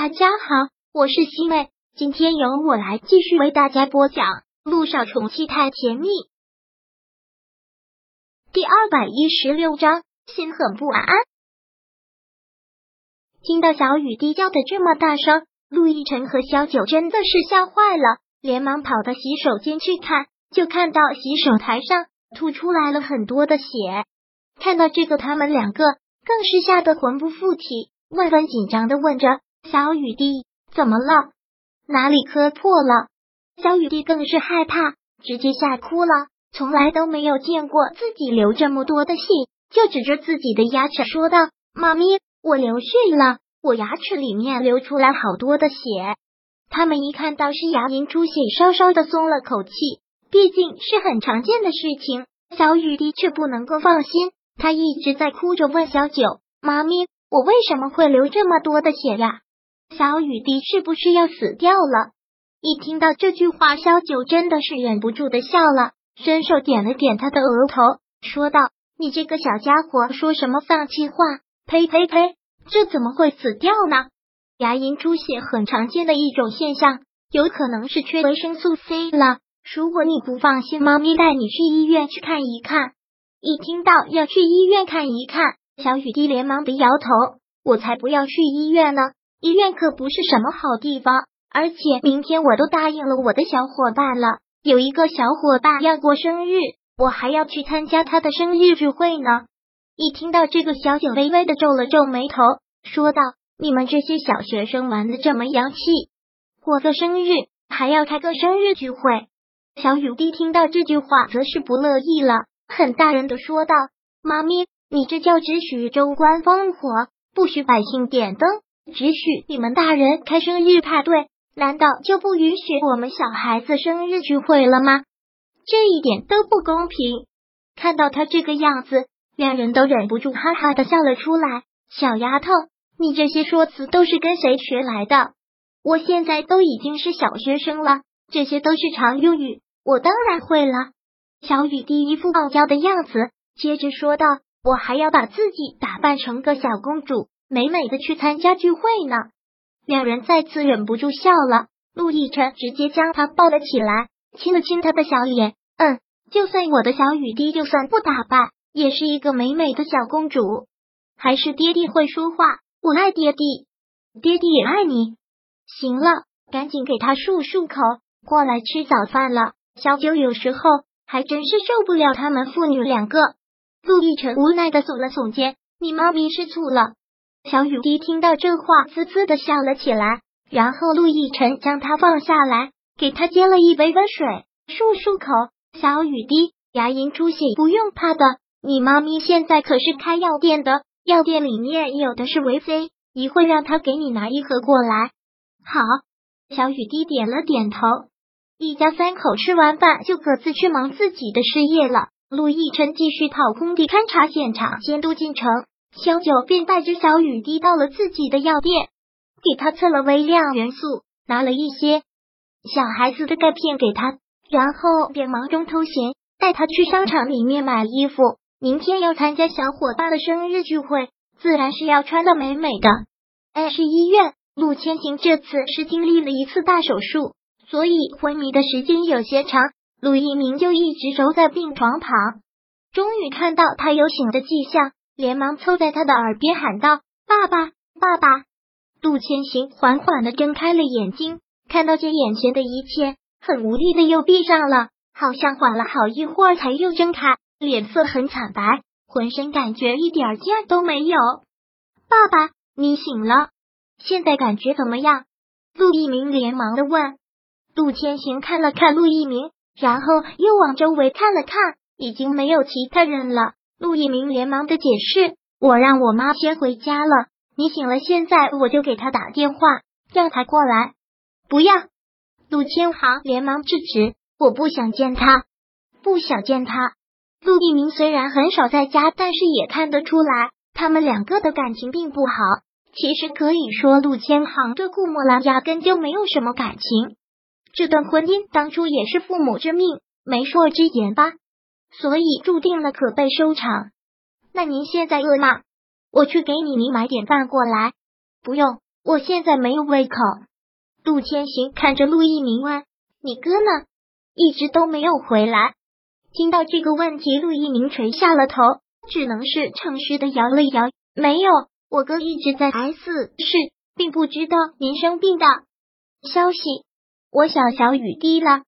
大家好，我是西妹，今天由我来继续为大家播讲《路上宠妻太甜蜜》第二百一十六章，心很不安。听到小雨滴叫的这么大声，陆亦辰和小九真的是吓坏了，连忙跑到洗手间去看，就看到洗手台上吐出来了很多的血。看到这个，他们两个更是吓得魂不附体，万分紧张的问着。小雨滴怎么了？哪里磕破了？小雨滴更是害怕，直接吓哭了。从来都没有见过自己流这么多的血，就指着自己的牙齿说道：“妈咪，我流血了，我牙齿里面流出来好多的血。”他们一看到是牙龈出血，稍稍的松了口气，毕竟是很常见的事情。小雨滴却不能够放心，他一直在哭着问小九：“妈咪，我为什么会流这么多的血呀？”小雨滴是不是要死掉了？一听到这句话，小九真的是忍不住的笑了，伸手点了点他的额头，说道：“你这个小家伙，说什么放弃话？呸呸呸！这怎么会死掉呢？牙龈出血很常见的一种现象，有可能是缺维生素 C 了。如果你不放心，猫咪带你去医院去看一看。”一听到要去医院看一看，小雨滴连忙的摇头：“我才不要去医院呢！”医院可不是什么好地方，而且明天我都答应了我的小伙伴了，有一个小伙伴要过生日，我还要去参加他的生日聚会呢。一听到这个，小九微微的皱了皱眉头，说道：“你们这些小学生玩的这么洋气，过个生日还要开个生日聚会。”小雨滴听到这句话，则是不乐意了，很大人的说道：“妈咪，你这叫只许州官放火，不许百姓点灯。”只许你们大人开生日派对，难道就不允许我们小孩子生日聚会了吗？这一点都不公平。看到他这个样子，两人都忍不住哈哈的笑了出来。小丫头，你这些说辞都是跟谁学来的？我现在都已经是小学生了，这些都是常用语，我当然会了。小雨滴一副傲娇的样子，接着说道：“我还要把自己打扮成个小公主。”美美的去参加聚会呢，两人再次忍不住笑了。陆亦辰直接将她抱了起来，亲了亲她的小脸。嗯，就算我的小雨滴，就算不打扮，也是一个美美的小公主。还是爹地会说话，我爱爹地，爹地也爱你。行了，赶紧给他漱漱口，过来吃早饭了。小九有时候还真是受不了他们父女两个。陆亦辰无奈的耸了耸肩，你妈咪吃醋了。小雨滴听到这话，滋滋的笑了起来。然后陆亦辰将他放下来，给他接了一杯温水，漱漱口。小雨滴，牙龈出血不用怕的，你妈咪现在可是开药店的，药店里面有的是维 C，一会让他给你拿一盒过来。好，小雨滴点了点头。一家三口吃完饭就各自去忙自己的事业了。陆亦辰继续跑空地勘察现场，监督进程。小九便带着小雨滴到了自己的药店，给他测了微量元素，拿了一些小孩子的钙片给他，然后便忙中偷闲带他去商场里面买衣服。明天要参加小伙伴的生日聚会，自然是要穿的美美的。哎，是医院，陆千行这次是经历了一次大手术，所以昏迷的时间有些长。陆一鸣就一直守在病床旁，终于看到他有醒的迹象。连忙凑在他的耳边喊道：“爸爸，爸爸！”陆千行缓缓的睁开了眼睛，看到这眼前的一切，很无力的又闭上了，好像缓了好一会儿才又睁开，脸色很惨白，浑身感觉一点劲儿都没有。爸爸，你醒了，现在感觉怎么样？陆一鸣连忙的问。陆千行看了看陆一鸣，然后又往周围看了看，已经没有其他人了。陆一鸣连忙的解释：“我让我妈先回家了，你醒了，现在我就给她打电话，让她过来。”不要！陆千行连忙制止：“我不想见他，不想见他。”陆一鸣虽然很少在家，但是也看得出来，他们两个的感情并不好。其实可以说，陆千行对顾墨兰压根就没有什么感情。这段婚姻当初也是父母之命、媒妁之言吧。所以注定了可被收场。那您现在饿吗？我去给你你买点饭过来。不用，我现在没有胃口。陆千行看着陆一鸣问：“你哥呢？一直都没有回来。”听到这个问题，陆一鸣垂下了头，只能是诚实的摇了摇：“没有，我哥一直在 S 市，并不知道您生病的消息。”我小小雨滴了。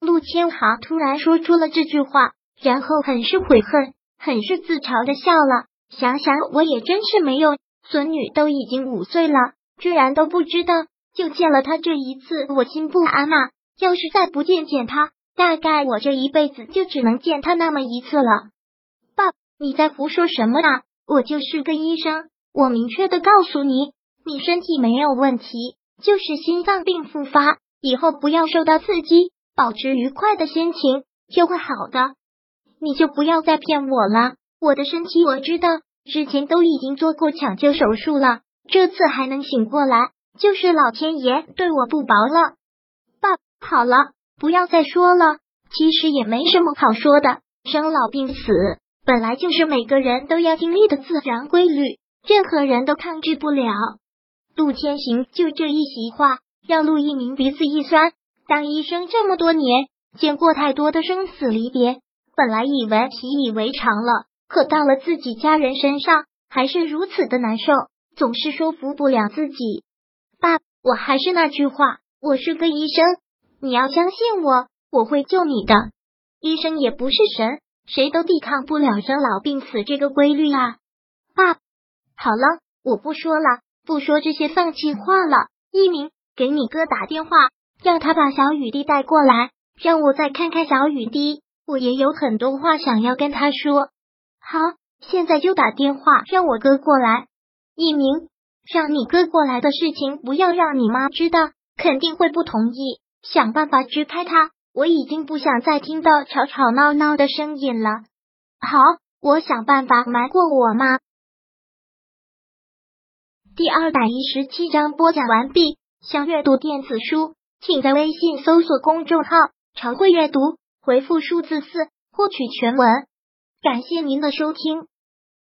陆千行突然说出了这句话，然后很是悔恨，很是自嘲的笑了。想想我也真是没有孙女，都已经五岁了，居然都不知道。就见了他这一次，我心不安啊！要是再不见见他，大概我这一辈子就只能见他那么一次了。爸，你在胡说什么啊？我就是个医生，我明确的告诉你，你身体没有问题，就是心脏病复发，以后不要受到刺激，保持愉快的心情就会好的。你就不要再骗我了，我的身体我知道，之前都已经做过抢救手术了，这次还能醒过来。就是老天爷对我不薄了，爸，好了，不要再说了。其实也没什么好说的，生老病死本来就是每个人都要经历的自然规律，任何人都抗拒不了。陆天行就这一席话，让陆一鸣鼻子一酸。当医生这么多年，见过太多的生死离别，本来以为习以为常了，可到了自己家人身上，还是如此的难受，总是说服不了自己。爸，我还是那句话，我是个医生，你要相信我，我会救你的。医生也不是神，谁都抵抗不了生老病死这个规律啊。爸，好了，我不说了，不说这些丧气话了。一鸣，给你哥打电话，让他把小雨滴带过来，让我再看看小雨滴，我也有很多话想要跟他说。好，现在就打电话让我哥过来。一鸣。让你哥过来的事情，不要让你妈知道，肯定会不同意。想办法支开他。我已经不想再听到吵吵闹闹的声音了。好，我想办法瞒过我妈。第二百一十七章播讲完毕。想阅读电子书，请在微信搜索公众号“常会阅读”，回复数字四获取全文。感谢您的收听。